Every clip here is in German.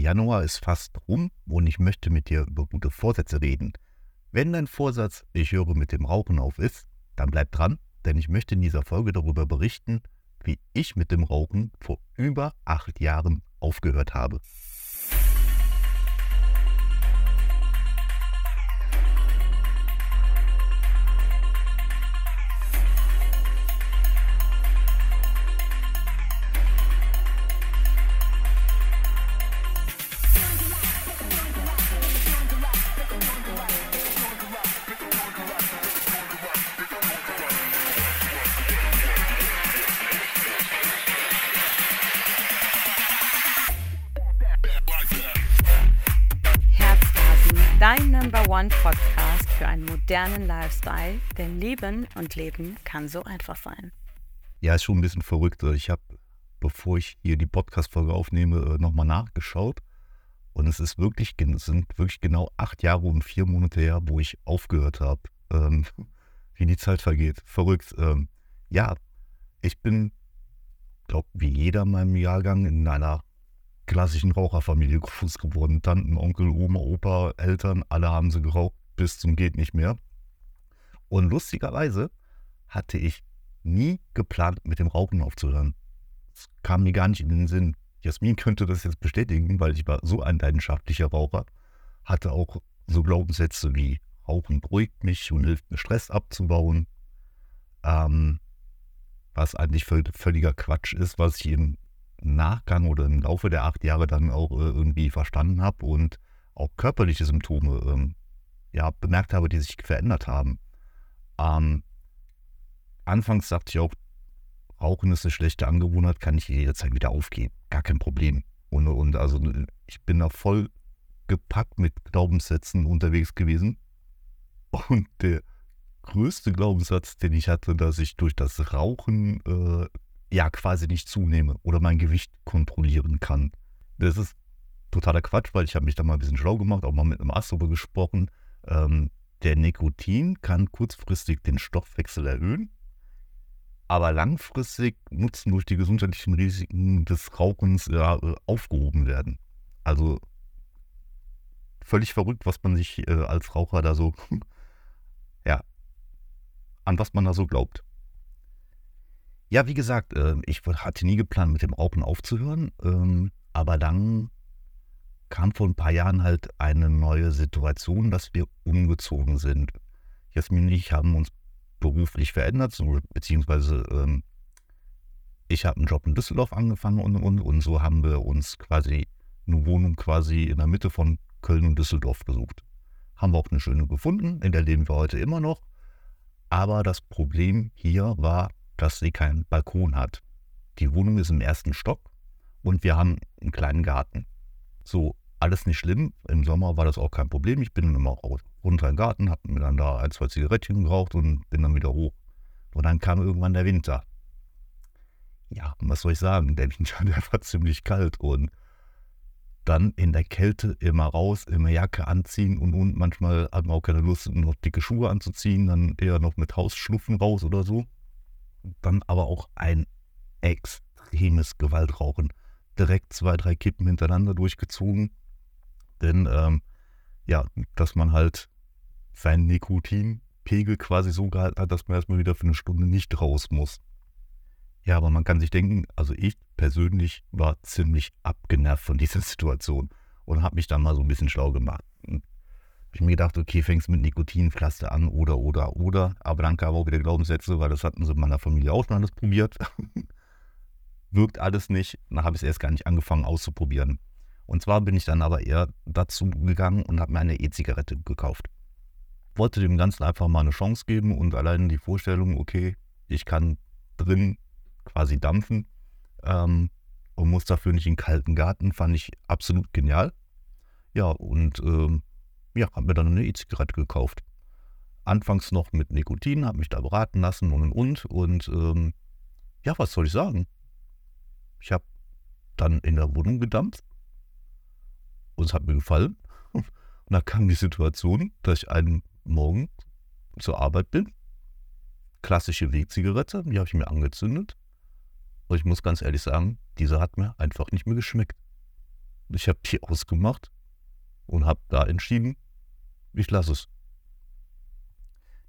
Januar ist fast rum und ich möchte mit dir über gute Vorsätze reden. Wenn dein Vorsatz, ich höre mit dem Rauchen auf ist, dann bleib dran, denn ich möchte in dieser Folge darüber berichten, wie ich mit dem Rauchen vor über acht Jahren aufgehört habe. Dein Number One Podcast für einen modernen Lifestyle, denn Leben und Leben kann so einfach sein. Ja, ist schon ein bisschen verrückt. Ich habe, bevor ich hier die Podcast-Folge aufnehme, äh, nochmal nachgeschaut. Und es ist wirklich, es sind wirklich genau acht Jahre und vier Monate her, wo ich aufgehört habe. Ähm, wie die Zeit vergeht. Verrückt. Ähm, ja, ich bin, glaube wie jeder in meinem Jahrgang in einer klassischen Raucherfamilie groß geworden. Tanten, Onkel, Oma, Opa, Eltern, alle haben sie geraucht bis zum geht nicht mehr. Und lustigerweise hatte ich nie geplant, mit dem Rauchen aufzuhören. Es kam mir gar nicht in den Sinn. Jasmin könnte das jetzt bestätigen, weil ich war so ein leidenschaftlicher Raucher, hatte auch so Glaubenssätze wie Rauchen beruhigt mich und hilft mir Stress abzubauen. Ähm, was eigentlich völliger Quatsch ist, was ich im Nachgang oder im Laufe der acht Jahre dann auch äh, irgendwie verstanden habe und auch körperliche Symptome ähm, ja, bemerkt habe, die sich verändert haben. Ähm, anfangs sagte ich auch, Rauchen ist eine schlechte Angewohnheit, kann ich jederzeit wieder aufgeben. Gar kein Problem. Und, und also ich bin da voll gepackt mit Glaubenssätzen unterwegs gewesen. Und der größte Glaubenssatz, den ich hatte, dass ich durch das Rauchen äh, ja quasi nicht zunehme oder mein Gewicht kontrollieren kann. Das ist totaler Quatsch, weil ich habe mich da mal ein bisschen schlau gemacht, auch mal mit einem Arzt darüber gesprochen. Ähm, der Nikotin kann kurzfristig den Stoffwechsel erhöhen, aber langfristig Nutzen durch die gesundheitlichen Risiken des Rauchens ja, aufgehoben werden. Also völlig verrückt, was man sich äh, als Raucher da so, ja, an was man da so glaubt. Ja, wie gesagt, äh, ich hatte nie geplant, mit dem Rauchen aufzuhören, ähm, aber dann kam vor ein paar Jahren halt eine neue Situation, dass wir umgezogen sind. Jasmin und ich haben uns beruflich verändert, beziehungsweise ähm, ich habe einen Job in Düsseldorf angefangen und, und, und so haben wir uns quasi eine Wohnung quasi in der Mitte von Köln und Düsseldorf gesucht. Haben wir auch eine schöne gefunden, in der leben wir heute immer noch. Aber das Problem hier war, dass sie keinen Balkon hat. Die Wohnung ist im ersten Stock und wir haben einen kleinen Garten. So, alles nicht schlimm. Im Sommer war das auch kein Problem. Ich bin immer runter im Garten, habe mir dann da ein, zwei Zigarettchen geraucht und bin dann wieder hoch. Und dann kam irgendwann der Winter. Ja, was soll ich sagen? Der Winter, der war ziemlich kalt und dann in der Kälte immer raus, immer Jacke anziehen und, und manchmal hat man auch keine Lust, noch dicke Schuhe anzuziehen, dann eher noch mit Hausschlupfen raus oder so dann aber auch ein extremes Gewaltrauchen. Direkt zwei, drei Kippen hintereinander durchgezogen. Denn ähm, ja, dass man halt seinen Nikotinpegel quasi so gehalten hat, dass man erstmal wieder für eine Stunde nicht raus muss. Ja, aber man kann sich denken, also ich persönlich war ziemlich abgenervt von dieser Situation und habe mich dann mal so ein bisschen schlau gemacht. Habe ich mir gedacht, okay, fängst mit Nikotinpflaster an oder, oder, oder. Aber dann kamen auch wieder Glaubenssätze, weil das hatten sie in meiner Familie auch schon alles probiert. Wirkt alles nicht. Dann habe ich es erst gar nicht angefangen auszuprobieren. Und zwar bin ich dann aber eher dazu gegangen und habe mir eine E-Zigarette gekauft. Wollte dem Ganzen einfach mal eine Chance geben und allein die Vorstellung, okay, ich kann drin quasi dampfen ähm, und muss dafür nicht in den kalten Garten, fand ich absolut genial. Ja, und ähm, ja, habe mir dann eine E-Zigarette gekauft. Anfangs noch mit Nikotin, habe mich da beraten lassen und und und. ähm, ja, was soll ich sagen? Ich habe dann in der Wohnung gedampft und es hat mir gefallen. Und da kam die Situation, dass ich einen Morgen zur Arbeit bin. Klassische Wegzigarette, die habe ich mir angezündet. Und ich muss ganz ehrlich sagen, diese hat mir einfach nicht mehr geschmeckt. Ich habe die ausgemacht und habe da entschieden, ich lasse es.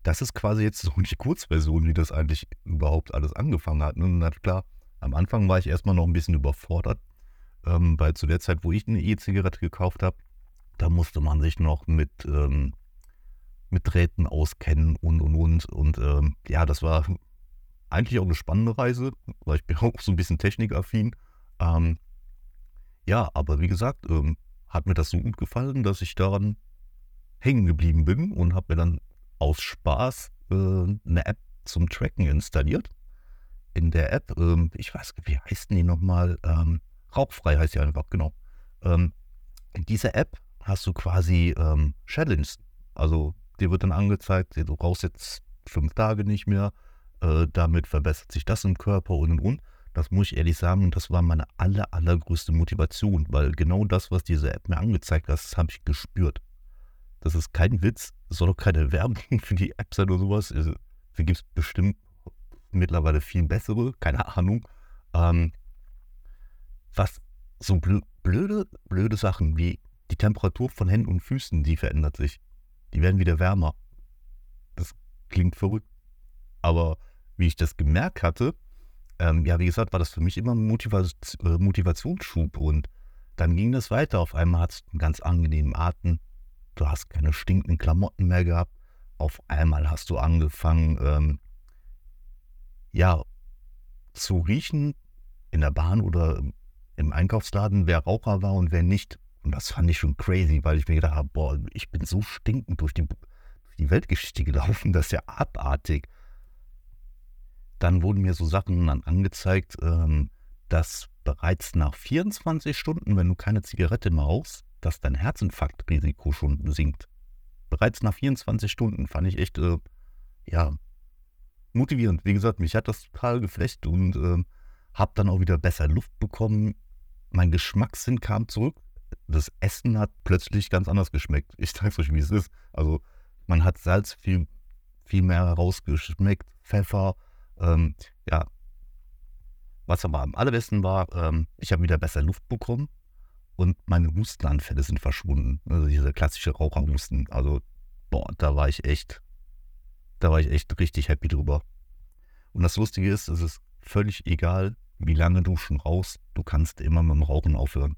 Das ist quasi jetzt so die Kurzversion, wie das eigentlich überhaupt alles angefangen hat. Und na klar, am Anfang war ich erstmal noch ein bisschen überfordert, ähm, weil zu der Zeit, wo ich eine E-Zigarette gekauft habe, da musste man sich noch mit, ähm, mit Drähten auskennen und und und. Und ähm, ja, das war eigentlich auch eine spannende Reise, weil ich bin auch so ein bisschen technikaffin. Ähm, ja, aber wie gesagt, ähm, hat mir das so gut gefallen, dass ich daran hängen geblieben bin und habe mir dann aus Spaß äh, eine App zum Tracken installiert. In der App, ähm, ich weiß, wie heißt die nochmal? Ähm, Rauchfrei heißt sie einfach, genau. Ähm, in dieser App hast du quasi ähm, Challenges. Also dir wird dann angezeigt, du rauchst jetzt fünf Tage nicht mehr, äh, damit verbessert sich das im Körper und und und. Das muss ich ehrlich sagen, das war meine aller, allergrößte Motivation, weil genau das, was diese App mir angezeigt hat, das habe ich gespürt. Das ist kein Witz, es soll doch keine Werbung für die App sein oder sowas. Also, da gibt es bestimmt mittlerweile viel bessere, keine Ahnung. Ähm, was so blöde, blöde Sachen wie die Temperatur von Händen und Füßen, die verändert sich. Die werden wieder wärmer. Das klingt verrückt. Aber wie ich das gemerkt hatte, ähm, ja, wie gesagt, war das für mich immer ein Motivaz äh, Motivationsschub. Und dann ging das weiter. Auf einmal hat es einen ganz angenehmen Atem. Du hast keine stinkenden Klamotten mehr gehabt. Auf einmal hast du angefangen, ähm, ja, zu riechen in der Bahn oder im Einkaufsladen, wer Raucher war und wer nicht. Und das fand ich schon crazy, weil ich mir gedacht habe, boah, ich bin so stinkend durch die, durch die Weltgeschichte gelaufen, das ist ja abartig. Dann wurden mir so Sachen dann angezeigt, ähm, dass bereits nach 24 Stunden, wenn du keine Zigarette mehr rauchst, dass dein Herzinfarktrisiko schon sinkt. Bereits nach 24 Stunden fand ich echt, äh, ja, motivierend. Wie gesagt, mich hat das total geflecht und äh, habe dann auch wieder besser Luft bekommen. Mein Geschmackssinn kam zurück das Essen hat plötzlich ganz anders geschmeckt. Ich zeige euch, wie es ist. Also man hat Salz viel, viel mehr rausgeschmeckt, Pfeffer, ähm, ja. Was aber am allerbesten war, ähm, ich habe wieder besser Luft bekommen und meine Hustenanfälle sind verschwunden. Also diese klassische Raucherhusten. Also, boah, da war ich echt, da war ich echt richtig happy drüber. Und das Lustige ist, es ist völlig egal, wie lange du schon rauchst, du kannst immer mit dem Rauchen aufhören.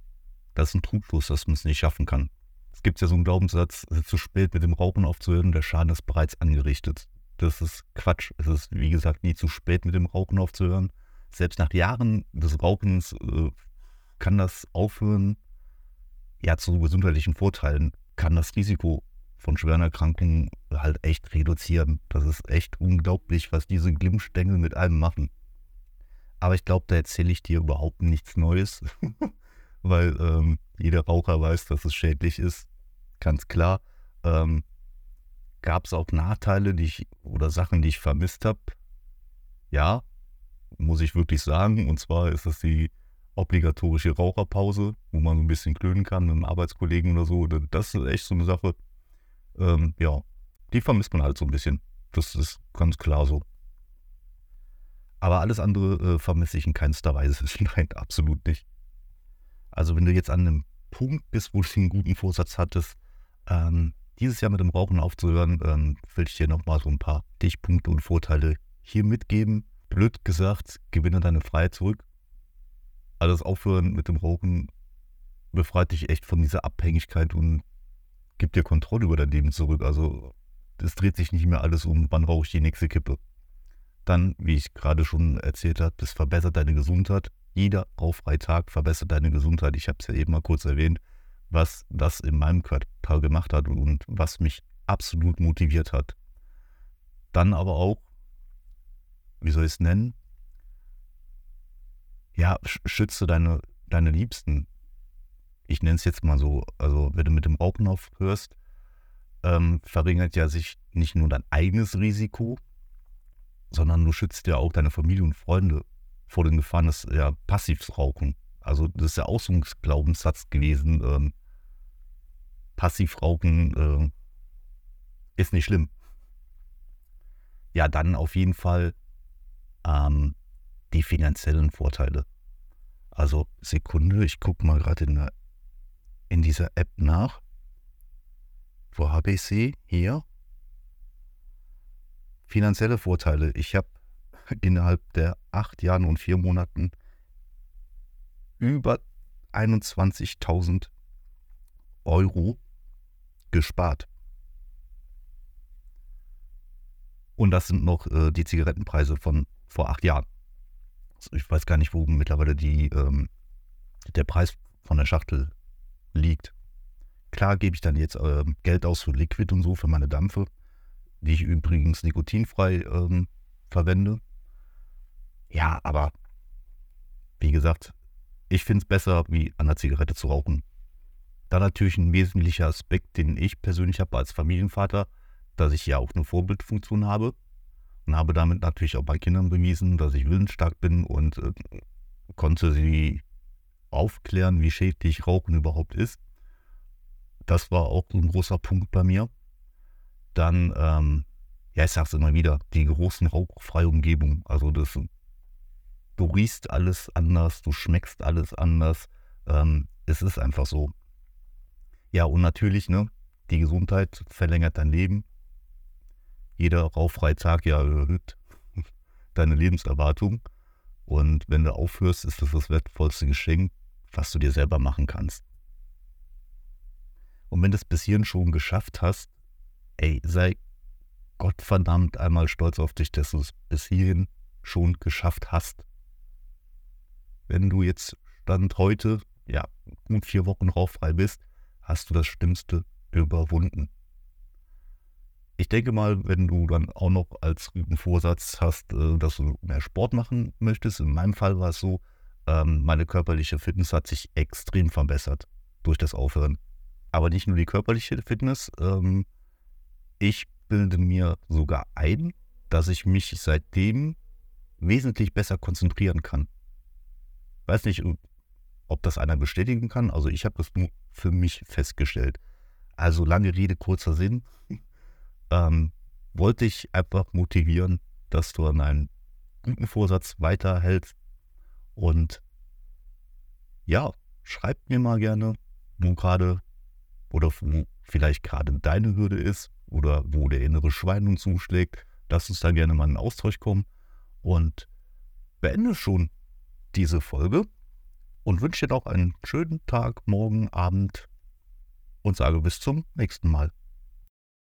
Das ist ein Trugschluss, dass man es nicht schaffen kann. Es gibt ja so einen Glaubenssatz, es ist zu spät mit dem Rauchen aufzuhören, der Schaden ist bereits angerichtet. Das ist Quatsch. Es ist, wie gesagt, nie zu spät mit dem Rauchen aufzuhören. Selbst nach Jahren des Rauchens äh, kann das Aufhören, ja, zu gesundheitlichen Vorteilen, kann das Risiko von schweren Erkrankungen halt echt reduzieren. Das ist echt unglaublich, was diese Glimmstängel mit einem machen. Aber ich glaube, da erzähle ich dir überhaupt nichts Neues. weil ähm, jeder Raucher weiß, dass es schädlich ist. Ganz klar. Ähm, Gab es auch Nachteile, die ich oder Sachen, die ich vermisst habe? Ja, muss ich wirklich sagen. Und zwar ist das die obligatorische Raucherpause, wo man so ein bisschen klönen kann mit einem Arbeitskollegen oder so. Das ist echt so eine Sache. Ähm, ja, die vermisst man halt so ein bisschen. Das ist ganz klar so. Aber alles andere äh, vermisse ich in keinster Weise. Nein, absolut nicht. Also wenn du jetzt an einem Punkt bist, wo du einen guten Vorsatz hattest, ähm, dieses Jahr mit dem Rauchen aufzuhören, ähm, will ich dir nochmal so ein paar Stichpunkte und Vorteile hier mitgeben. Blöd gesagt, gewinne deine Freiheit zurück. Alles aufhören mit dem Rauchen befreit dich echt von dieser Abhängigkeit und gibt dir Kontrolle über dein Leben zurück. Also es dreht sich nicht mehr alles um, wann rauche ich die nächste Kippe. Dann, wie ich gerade schon erzählt habe, das verbessert deine Gesundheit, jeder Rauchfreitag verbessert deine Gesundheit. Ich habe es ja eben mal kurz erwähnt, was das in meinem Körper gemacht hat und was mich absolut motiviert hat. Dann aber auch, wie soll ich es nennen? Ja, schütze deine, deine Liebsten. Ich nenne es jetzt mal so. Also, wenn du mit dem Rauchen aufhörst, ähm, verringert ja sich nicht nur dein eigenes Risiko, sondern du schützt ja auch deine Familie und Freunde vor den Gefahren des ja, Passivrauchen. Also das ist ja auch so ein Glaubenssatz gewesen. Ähm, Passivrauchen äh, ist nicht schlimm. Ja, dann auf jeden Fall ähm, die finanziellen Vorteile. Also Sekunde, ich gucke mal gerade in der dieser App nach. Wo habe ich sie? Hier. Finanzielle Vorteile. Ich habe innerhalb der acht Jahren und vier Monaten über 21.000 Euro gespart. Und das sind noch äh, die Zigarettenpreise von vor acht Jahren. Also ich weiß gar nicht, wo mittlerweile die, ähm, der Preis von der Schachtel liegt. Klar gebe ich dann jetzt äh, Geld aus für Liquid und so, für meine Dampfe, die ich übrigens nikotinfrei ähm, verwende. Ja, aber wie gesagt, ich finde es besser, wie an der Zigarette zu rauchen. Dann natürlich ein wesentlicher Aspekt, den ich persönlich habe als Familienvater, dass ich ja auch eine Vorbildfunktion habe und habe damit natürlich auch bei Kindern bewiesen, dass ich willensstark bin und äh, konnte sie aufklären, wie schädlich Rauchen überhaupt ist. Das war auch ein großer Punkt bei mir. Dann, ähm, ja, ich sag's immer wieder, die großen rauchfreie Umgebung. Also das, du riechst alles anders, du schmeckst alles anders. Ähm, es ist einfach so. Ja, und natürlich, ne, die Gesundheit verlängert dein Leben. Jeder rauchfreie Tag ja erhöht deine Lebenserwartung. Und wenn du aufhörst, ist das das wertvollste Geschenk, was du dir selber machen kannst. Und wenn du es bis hierhin schon geschafft hast, ey, sei Gottverdammt einmal stolz auf dich, dass du es bis hierhin schon geschafft hast. Wenn du jetzt Stand heute, ja, gut vier Wochen rauchfrei bist, hast du das Schlimmste überwunden. Ich denke mal, wenn du dann auch noch als Vorsatz hast, äh, dass du mehr Sport machen möchtest, in meinem Fall war es so, ähm, meine körperliche Fitness hat sich extrem verbessert durch das Aufhören. Aber nicht nur die körperliche Fitness, ähm, ich bilde mir sogar ein, dass ich mich seitdem wesentlich besser konzentrieren kann. Weiß nicht, ob das einer bestätigen kann. Also ich habe das nur für mich festgestellt. Also lange Rede, kurzer Sinn. ähm, wollte ich einfach motivieren, dass du an einem guten Vorsatz weiterhältst. Und ja, schreib mir mal gerne, wo gerade oder wo vielleicht gerade deine Hürde ist oder wo der innere Schwein nun zuschlägt. Lass uns da gerne mal in Austausch kommen und beende schon diese Folge und wünsche dir noch einen schönen Tag, morgen, Abend und sage bis zum nächsten Mal.